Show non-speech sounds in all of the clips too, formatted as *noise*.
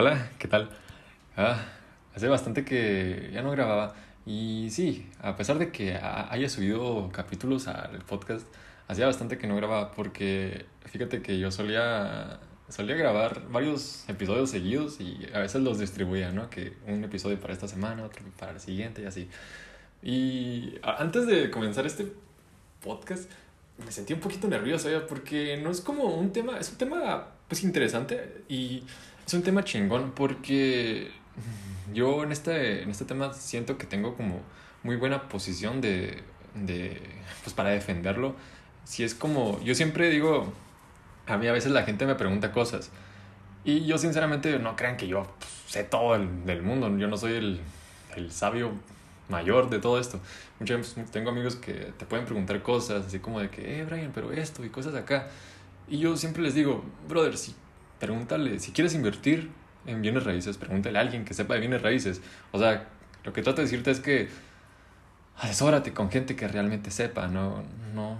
Hola, ¿qué tal? Ah, hace bastante que ya no grababa y sí, a pesar de que haya subido capítulos al podcast, hacía bastante que no grababa porque fíjate que yo solía, solía grabar varios episodios seguidos y a veces los distribuía, ¿no? Que un episodio para esta semana, otro para el siguiente y así. Y antes de comenzar este podcast, me sentí un poquito nervioso, ¿ya? porque no es como un tema, es un tema pues interesante y es un tema chingón porque *laughs* yo en este, en este tema siento que tengo como muy buena posición de, de, pues para defenderlo. Si es como, yo siempre digo, a mí a veces la gente me pregunta cosas y yo sinceramente no crean que yo pues, sé todo el, del mundo, yo no soy el, el sabio mayor de todo esto. Muchas veces tengo amigos que te pueden preguntar cosas así como de que, eh, Brian, pero esto y cosas acá. Y yo siempre les digo, brother, si pregúntale, si quieres invertir en bienes raíces, pregúntale a alguien que sepa de bienes raíces. O sea, lo que trato de decirte es que asesórate con gente que realmente sepa, no, no,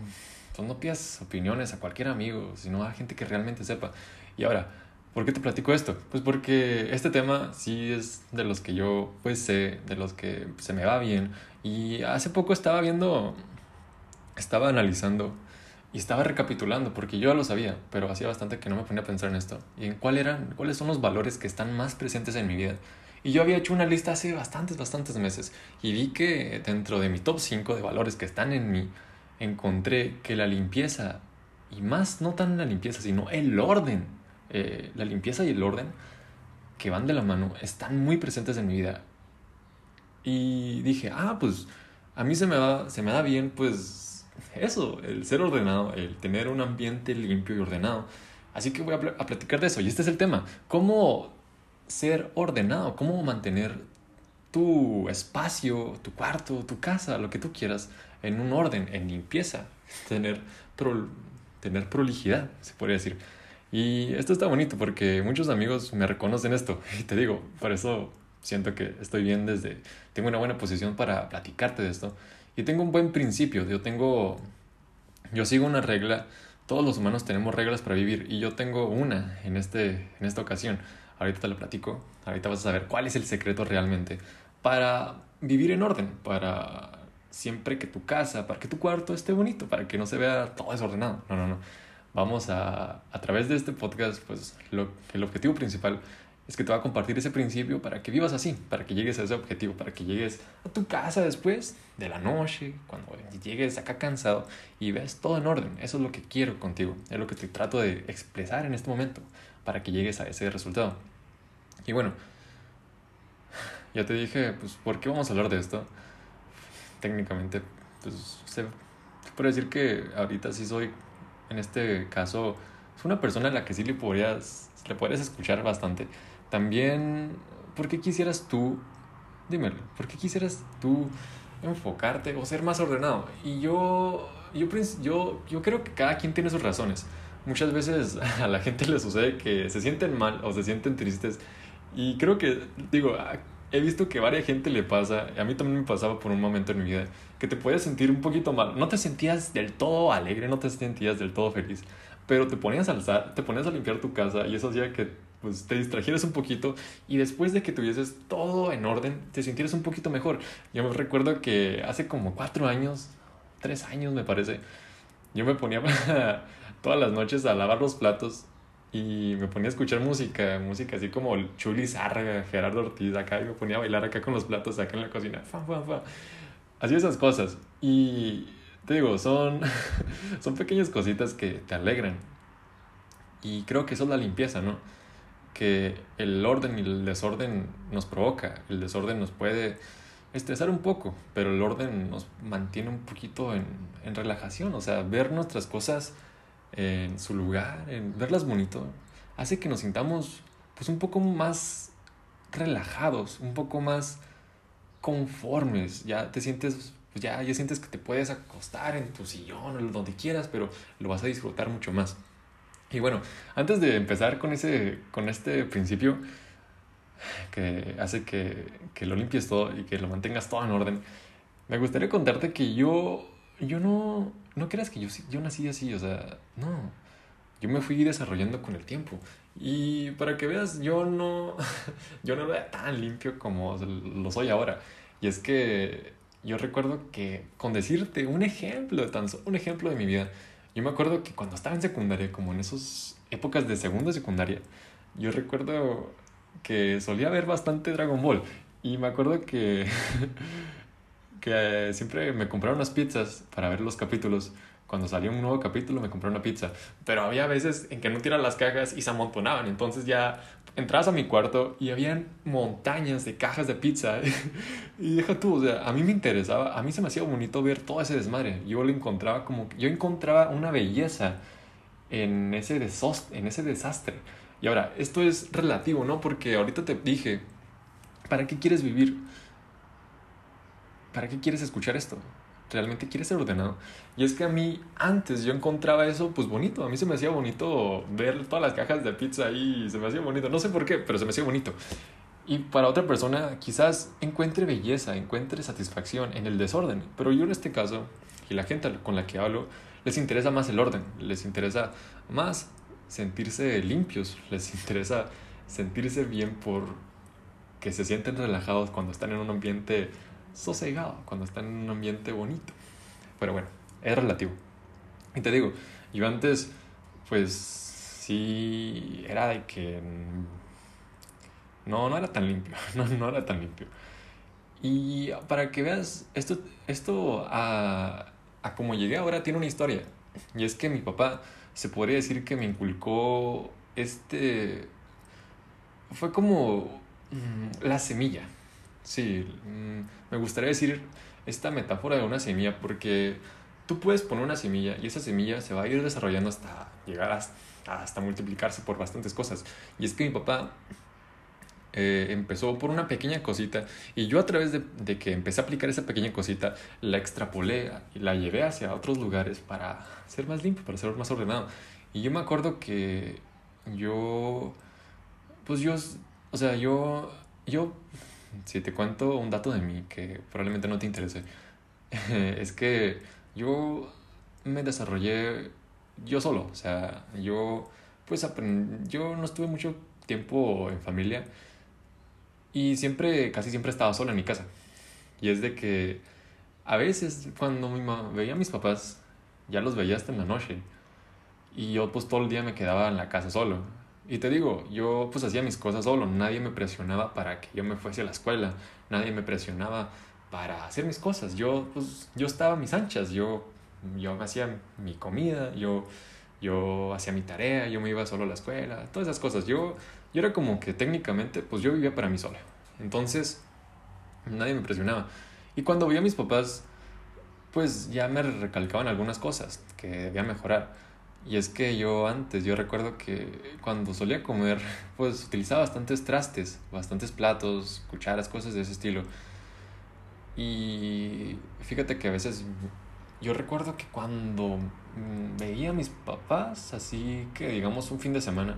no pidas opiniones a cualquier amigo, sino a gente que realmente sepa. Y ahora, ¿por qué te platico esto? Pues porque este tema sí es de los que yo pues sé, de los que se me va bien. Y hace poco estaba viendo, estaba analizando y estaba recapitulando, porque yo ya lo sabía, pero hacía bastante que no me ponía a pensar en esto. Y en cuál eran, cuáles son los valores que están más presentes en mi vida. Y yo había hecho una lista hace bastantes, bastantes meses. Y vi que dentro de mi top 5 de valores que están en mí, encontré que la limpieza, y más no tan la limpieza, sino el orden, eh, la limpieza y el orden, que van de la mano, están muy presentes en mi vida. Y dije, ah, pues a mí se me, va, se me da bien, pues eso, el ser ordenado, el tener un ambiente limpio y ordenado. Así que voy a, platicar de eso. Y este es el tema. ¿Cómo ser ordenado? ¿Cómo mantener tu espacio, tu cuarto, tu casa, lo que tú quieras, en un orden, en limpieza? Tener, tener prolijidad, se podría decir. Y esto está bonito porque muchos amigos me reconocen esto. *laughs* Y te digo, por eso siento que estoy bien desde... Tengo una buena posición para platicarte de esto. Y tengo un buen principio, yo tengo, yo sigo una regla, todos los humanos tenemos reglas para vivir y yo tengo una en, este, en esta ocasión. Ahorita te la platico, ahorita vas a saber cuál es el secreto realmente para vivir en orden, para siempre que tu casa, para que tu cuarto esté bonito, para que no se vea todo desordenado. No, no, no. Vamos a, a través de este podcast, pues lo, el objetivo principal es que te va a compartir ese principio para que vivas así, para que llegues a ese objetivo, para que llegues a tu casa después de la noche, cuando llegues acá cansado y ves todo en orden. Eso es lo que quiero contigo, es lo que te trato de expresar en este momento para que llegues a ese resultado. Y bueno, ya te dije, pues, ¿por qué vamos a hablar de esto? Técnicamente, pues, se puede decir que ahorita sí soy, en este caso, es una persona a la que sí le podrías, le podrías escuchar bastante también, ¿por qué quisieras tú, dímelo, ¿por qué quisieras tú enfocarte o ser más ordenado? Y yo, yo, yo, yo creo que cada quien tiene sus razones. Muchas veces *laughs* a la gente le sucede que se sienten mal o se sienten tristes. Y creo que, digo, he visto que a varias gente le pasa, a mí también me pasaba por un momento en mi vida, que te podías sentir un poquito mal. No te sentías del todo alegre, no te sentías del todo feliz, pero te ponías a alzar, te ponías a limpiar tu casa y eso hacía que pues te distrajeras un poquito y después de que tuvieses todo en orden, te sintieras un poquito mejor. Yo me recuerdo que hace como cuatro años, tres años me parece, yo me ponía *laughs* todas las noches a lavar los platos y me ponía a escuchar música, música así como Chuli Zárraga, Gerardo Ortiz acá, y me ponía a bailar acá con los platos acá en la cocina. Así esas cosas. Y te digo, son, *laughs* son pequeñas cositas que te alegran. Y creo que eso es la limpieza, ¿no? Que el orden y el desorden nos provoca. El desorden nos puede estresar un poco, pero el orden nos mantiene un poquito en, en relajación. O sea, ver nuestras cosas en su lugar, en verlas bonito, hace que nos sintamos pues un poco más relajados, un poco más conformes. Ya te sientes, ya, ya sientes que te puedes acostar en tu sillón o donde quieras, pero lo vas a disfrutar mucho más. Y bueno, antes de empezar con, ese, con este principio que hace que, que lo limpies todo y que lo mantengas todo en orden, me gustaría contarte que yo, yo no, no creas que yo, yo nací así, o sea, no, yo me fui desarrollando con el tiempo Y para que veas, yo no, *laughs* yo no era tan limpio como lo soy ahora. Y es que yo recuerdo que con decirte un ejemplo, tan un ejemplo de mi vida, yo me acuerdo que cuando estaba en secundaria, como en esas épocas de segundo secundaria, yo recuerdo que solía ver bastante Dragon Ball. Y me acuerdo que, *laughs* que siempre me compraron unas pizzas para ver los capítulos cuando salía un nuevo capítulo me compré una pizza. Pero había veces en que no tiran las cajas y se amontonaban. Entonces ya entrabas a mi cuarto y habían montañas de cajas de pizza. *laughs* y deja tú, o sea, a mí me interesaba, a mí se me hacía bonito ver todo ese desmadre. Yo lo encontraba como, yo encontraba una belleza en ese, en ese desastre. Y ahora, esto es relativo, ¿no? Porque ahorita te dije, ¿para qué quieres vivir? ¿Para qué quieres escuchar esto? Realmente quiere ser ordenado. Y es que a mí antes yo encontraba eso pues bonito, a mí se me hacía bonito ver todas las cajas de pizza ahí, se me hacía bonito, no sé por qué, pero se me hacía bonito. Y para otra persona quizás encuentre belleza, encuentre satisfacción en el desorden, pero yo en este caso, y la gente con la que hablo, les interesa más el orden, les interesa más sentirse limpios, les interesa sentirse bien por que se sienten relajados cuando están en un ambiente sosegado, cuando está en un ambiente bonito. Pero bueno, es relativo. Y te digo, yo antes, pues sí, era de que no, no era tan limpio, *laughs* no, no era tan limpio. Y para que veas, esto, esto a, a como llegué ahora tiene una historia. Y es que mi papá se podría decir que me inculcó este... Fue como mm, la semilla Sí, mm, me gustaría decir esta metáfora de una semilla porque tú puedes poner una semilla y esa semilla se va a ir desarrollando hasta llegar hasta, multiplicarse por bastantes cosas. Y es que mi papá eh, empezó por una pequeña cosita y yo a través de, de, que empecé a aplicar esa pequeña cosita la extrapolé y la llevé hacia otros lugares para ser más limpio, para ser más ordenado. Y yo me acuerdo que yo, pues yo, o sea, yo, yo si te cuento un dato de mí que probablemente no te interese, *laughs* es que yo me desarrollé yo solo, o sea, yo pues yo no estuve mucho tiempo en familia y siempre, casi siempre estaba solo en mi casa. Y es de que a veces cuando mi veía a mis papás, ya los veía hasta en la noche. Y yo pues todo el día me quedaba en la casa solo. Y te digo, yo pues hacía mis cosas solo, nadie me presionaba para que yo me fuese a la escuela, nadie me presionaba para hacer mis cosas, yo pues yo estaba a mis anchas, yo, yo hacía mi comida, yo, yo hacía mi tarea, yo me iba solo a la escuela, todas esas cosas, yo, yo era como que técnicamente pues yo vivía para mí solo, entonces nadie me presionaba. Y cuando vi a mis papás, pues ya me recalcaban algunas cosas que debía mejorar y es que yo antes, yo recuerdo que cuando solía comer, *laughs* pues utilizaba bastantes trastes, bastantes platos, cucharas, cosas de ese estilo. Y fíjate que a veces yo recuerdo que cuando veía a mis papás, así que digamos un fin de semana,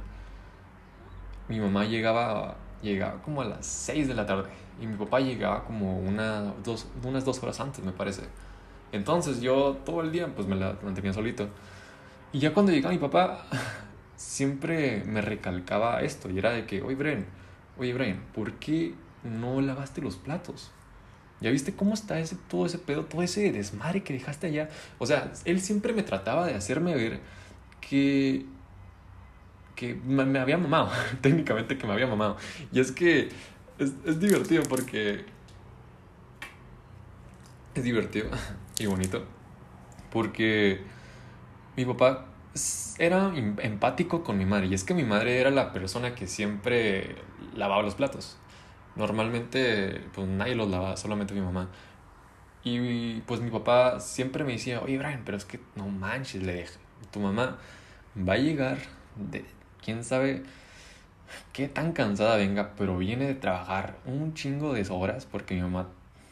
mi mamá llegaba, llegaba como a las 6 de la tarde y mi papá llegaba como una, dos, unas dos horas antes, me parece. Entonces yo todo el día pues me la mantenía solito. Y ya cuando llegaba mi papá, *laughs* siempre me recalcaba esto, y era de que, oye, Brian, oye, Brian, ¿por qué no lavaste los platos? ¿Ya viste cómo está ese, todo ese pedo, todo ese desmadre que dejaste allá? O sea, él siempre me trataba de hacerme ver que, que me, había mamado, *laughs* técnicamente que me había mamado. Y es que es, es divertido porque... Es divertido *laughs* y bonito porque mi papá era em, empático con mi madre y es que mi madre era la persona que siempre lavaba los platos. Normalmente pues nadie los lavaba, solamente mi mamá. Y pues mi papá siempre me decía, oye Brian, pero es que no manches, le dije, tu mamá va a llegar de quién sabe qué tan cansada venga, pero viene de trabajar un chingo de horas porque mi mamá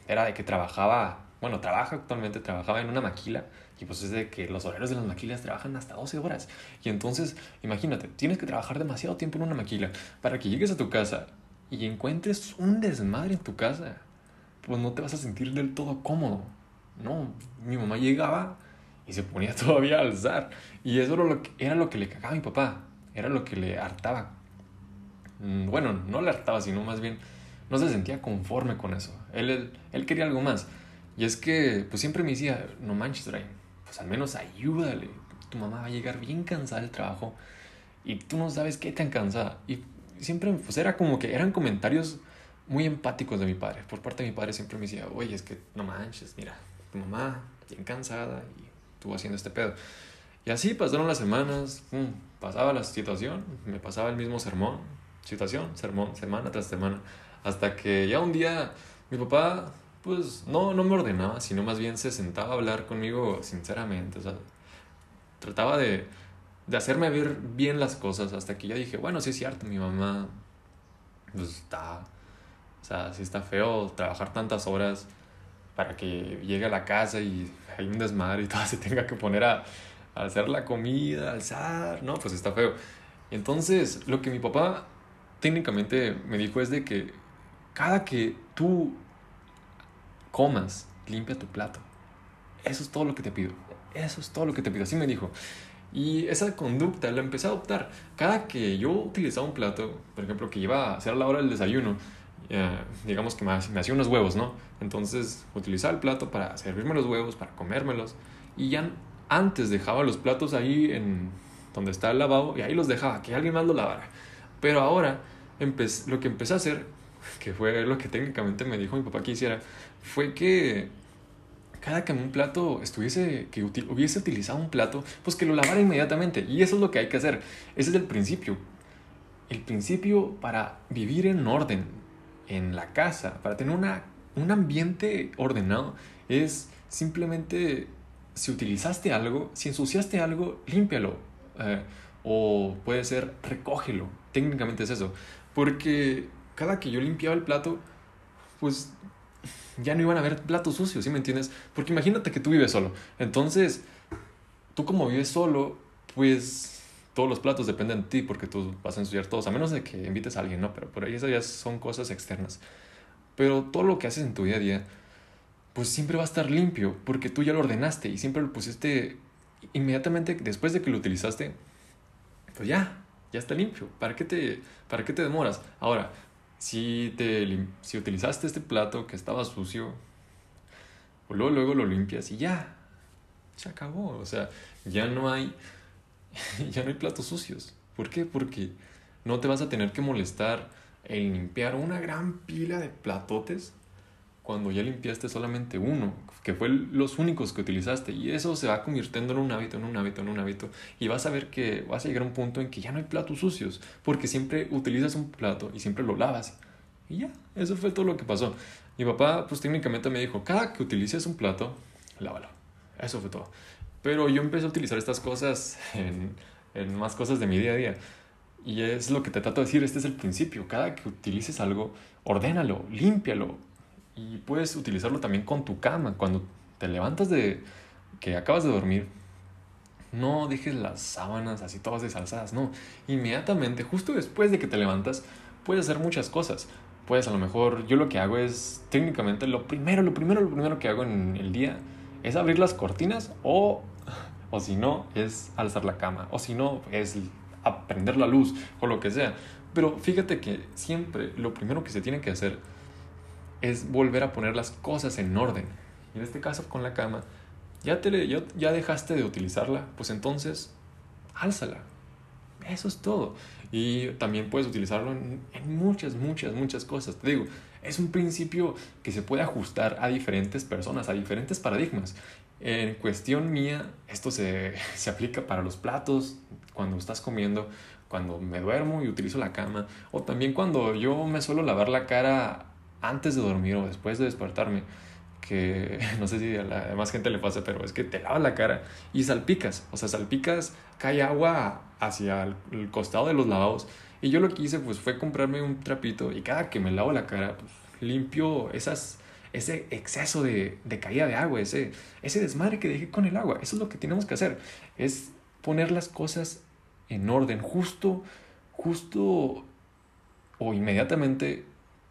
era de que trabajaba, bueno, trabaja actualmente, trabajaba en una maquila y pues es de que los horarios de las maquilas trabajan hasta 12 horas. Y entonces, imagínate, tienes que trabajar demasiado tiempo en una maquila para que llegues a tu casa y encuentres un desmadre en tu casa. Pues no te vas a sentir del todo cómodo. No, mi mamá llegaba y se ponía *laughs* todavía a alzar. Y eso era lo que, era lo que le cagaba a mi papá. era lo que le hartaba. Mm, bueno, no le hartaba, sino más bien no se sentía conforme con eso. Él, él, quería algo más. Y es que, pues siempre me decía, no manches, Ryan, pues al menos ayúdale. Tu mamá va a llegar bien cansada del trabajo y tú no sabes qué tan cansada. Y siempre, pues era como que eran comentarios muy empáticos de mi padre. Por parte de mi padre siempre me decía, oye, es que no manches, mira, tu mamá bien cansada y tú haciendo este pedo. Y así pasaron las semanas, pasaba la situación, me pasaba el mismo sermón, situación, sermón, semana tras semana, hasta que ya un día mi papá, pues no, no me ordenaba, sino más bien se sentaba a hablar conmigo sinceramente, o sea, trataba de, de hacerme ver bien las cosas, hasta que ya dije, bueno, sí es cierto, mi mamá, pues está, o sea, sí está feo trabajar tantas horas para que llegue a la casa y hay un desmadre y todo *laughs* se tenga que poner a hacer la comida, alzar, no, pues está feo. Entonces, lo que mi papá técnicamente me dijo es de que cada que tú comas, limpia tu plato. Eso es todo lo que te pido. Eso es todo lo que te pido. Así me dijo. Y esa conducta la empecé a adoptar. Cada que yo utilizaba un plato, por ejemplo, que iba a hacer la hora del desayuno, eh, digamos que me, hacía unos huevos, ¿no? Entonces utilizaba el plato para servirme los huevos, para comérmelos. Y ya antes dejaba los platos ahí en donde está el lavabo y ahí los dejaba, que alguien más lo lavara. Pero ahora lo que empecé a hacer, que fue lo que técnicamente me dijo mi papá que hiciera, fue que cada que un plato estuviese, que hubiese utilizado un plato, pues que lo lavara inmediatamente. Y eso es lo que hay que hacer. Ese es el principio. El principio para vivir en orden en la casa, para tener una, un ambiente ordenado, es simplemente si utilizaste algo, si ensuciaste algo, límpialo. Eh, o puede ser recógelo. Técnicamente es eso. Porque cada que yo limpiaba el plato, pues ya no iban a haber platos sucios, ¿sí me entiendes? Porque imagínate que tú vives solo. Entonces, tú como vives solo, pues todos los platos dependen de ti porque tú vas a ensuciar todos, a menos de que invites a alguien, ¿no? Pero por ahí esas ya son cosas externas. Pero todo lo que haces en tu día a día, pues siempre va a estar limpio porque tú ya lo ordenaste y siempre lo pusiste inmediatamente después de que lo utilizaste, pues ya, ya está limpio. ¿Para qué te, para qué te demoras? Ahora, si, te, si utilizaste este plato que estaba sucio, pues luego, luego lo limpias y ya, se acabó. O sea, ya no hay, *laughs* ya no hay platos sucios. ¿Por qué? Porque no te vas a tener que molestar en limpiar una gran pila de platotes cuando ya limpiaste solamente uno, que fue los únicos que utilizaste. Y eso se va convirtiendo en un hábito, en un hábito, en un hábito. Y vas a ver que vas a llegar a un punto en que ya no hay platos sucios, porque siempre utilizas un plato y siempre lo lavas. Y ya, eso fue todo lo que pasó. Mi papá, pues técnicamente me dijo, cada que utilices un plato, lávalo. Eso fue todo. Pero yo empecé a utilizar estas cosas en, en más cosas de mi día a día. Y es lo que te trato de decir, este es el principio. Cada que utilices algo, ordénalo, límpialo, y puedes utilizarlo también con tu cama. Cuando te levantas de que acabas de dormir, no dejes las sábanas así todas desalzadas, no. Inmediatamente, justo después de que te levantas, puedes hacer muchas cosas. Puedes a lo mejor, yo lo que hago es técnicamente lo primero, lo primero, lo primero que hago en el día es abrir las cortinas o, *laughs* o si no, es alzar la cama. O si no, es aprender la luz o lo que sea. Pero fíjate que siempre lo primero que se tiene que hacer es volver a poner las cosas en orden. Y en este caso con la cama, ya, te ya dejaste de utilizarla, pues entonces álzala. Eso es todo. Y también puedes utilizarlo en, en, muchas, muchas, muchas cosas. Te digo, es un principio que se puede ajustar a diferentes personas, a diferentes paradigmas. En cuestión mía, esto se, *laughs* se aplica para los platos, cuando estás comiendo, cuando me duermo y utilizo la cama, o también cuando yo me suelo lavar la cara antes de dormir o después de despertarme, que *laughs* no sé si a la demás gente le pasa, pero es que te lavas la cara y salpicas, o sea, salpicas, cae agua hacia el, costado de los lavados. Y yo lo que hice pues fue comprarme un trapito y cada que me lavo la cara, pues, limpio esas, ese exceso de, de caída de agua, ese, ese desmadre que dejé con el agua. Eso es lo que tenemos que hacer, es poner las cosas en orden, justo, justo o inmediatamente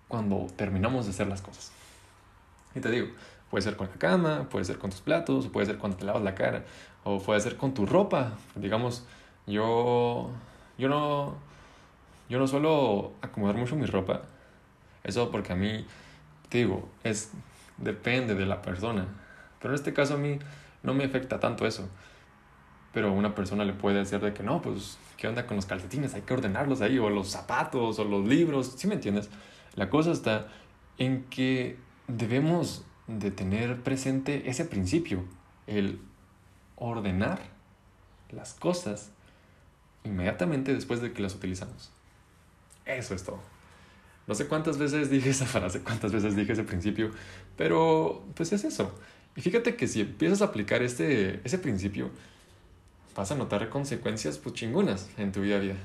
cuando terminamos de hacer las cosas. Y te digo, puede ser con la cama, puede ser con tus platos, puede ser cuando te lavas la cara, o puede ser con tu ropa. Digamos, yo yo no, yo no suelo acomodar mucho mi ropa. Eso porque a mí, te digo, es, depende de la persona. Pero en este caso a mí no me afecta tanto eso. Pero a una persona le puede decir de que no, pues, ¿qué onda con los calcetines? Hay que ordenarlos ahí, o los zapatos, o los libros, ¿sí me entiendes? La cosa está en que debemos de tener presente ese principio, el ordenar las cosas inmediatamente después de que las utilizamos. Eso es todo. No sé cuántas veces dije esa frase, cuántas veces dije ese principio, pero pues es eso. Y fíjate que si empiezas a aplicar este, ese principio, vas a notar consecuencias pues chingonas en tu vida a vida.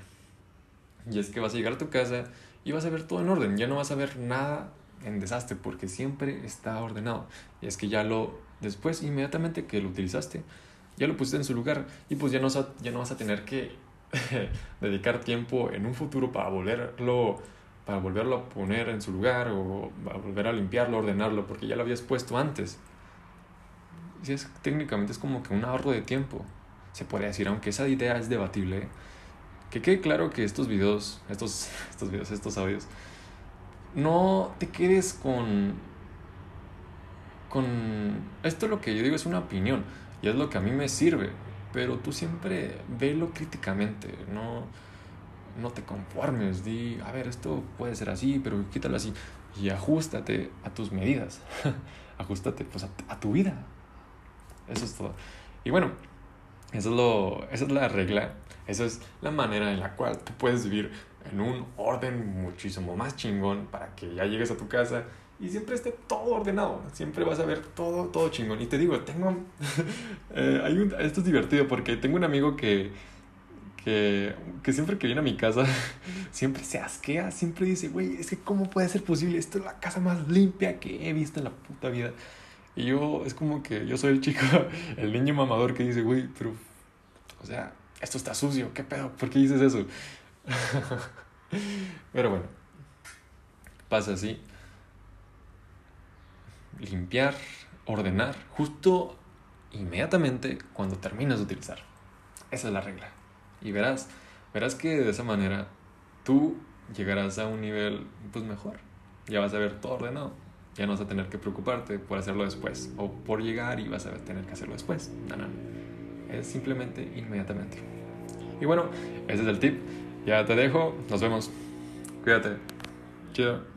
Y es que vas a llegar a tu casa y vas a ver todo en orden, ya no vas a ver nada en desastre porque siempre está ordenado. Y es que ya lo, después, inmediatamente que lo utilizaste, ya lo pusiste en su lugar y pues ya no, ya no vas a tener que *laughs* dedicar tiempo en un futuro para volverlo para volverlo a poner en su lugar o volver a limpiarlo, ordenarlo, porque ya lo habías puesto antes. Y es, técnicamente es como que un ahorro de tiempo, se puede decir, aunque esa idea es debatible. Que quede claro que estos videos, estos, *laughs* estos videos, estos audios, no te quedes con... con... Esto lo que yo digo es una opinión y es lo que a mí me sirve, pero tú siempre velo críticamente, no, no te conformes, di, a ver, esto puede ser así, pero quítalo así y ajustate a tus medidas, *laughs* ajustate pues a, tu vida, eso es todo. Y bueno, eso es lo, esa es la regla, esa es la manera en la cual tú puedes vivir en un orden muchísimo más chingón para que ya llegues a tu casa y siempre esté todo ordenado. Siempre vas a ver todo, todo chingón. Y te digo, tengo. *laughs* Eh, hay un, esto es divertido porque tengo un amigo que, que, que siempre que viene a mi casa, *laughs* siempre se asquea. Siempre dice, güey, es que ¿cómo puede ser posible? Esto es la casa más limpia que he visto en la puta vida. Y yo, es como que yo soy el chico, *laughs* el niño mamador que dice, güey, pero. O sea, esto está sucio, ¿qué pedo? ¿Por qué dices eso? *laughs* Pero bueno, pasa así. Limpiar, ordenar, justo inmediatamente cuando terminas de utilizar. Esa es la regla. Y verás, verás que de esa manera tú llegarás a un nivel pues mejor. Ya vas a ver todo ordenado. Ya no vas a tener que preocuparte por hacerlo después o por llegar y vas a tener que hacerlo después. No, no. Es simplemente inmediatamente. Y bueno, ese es el tip. Ya te dejo. Nos vemos. Cuídate. Chido.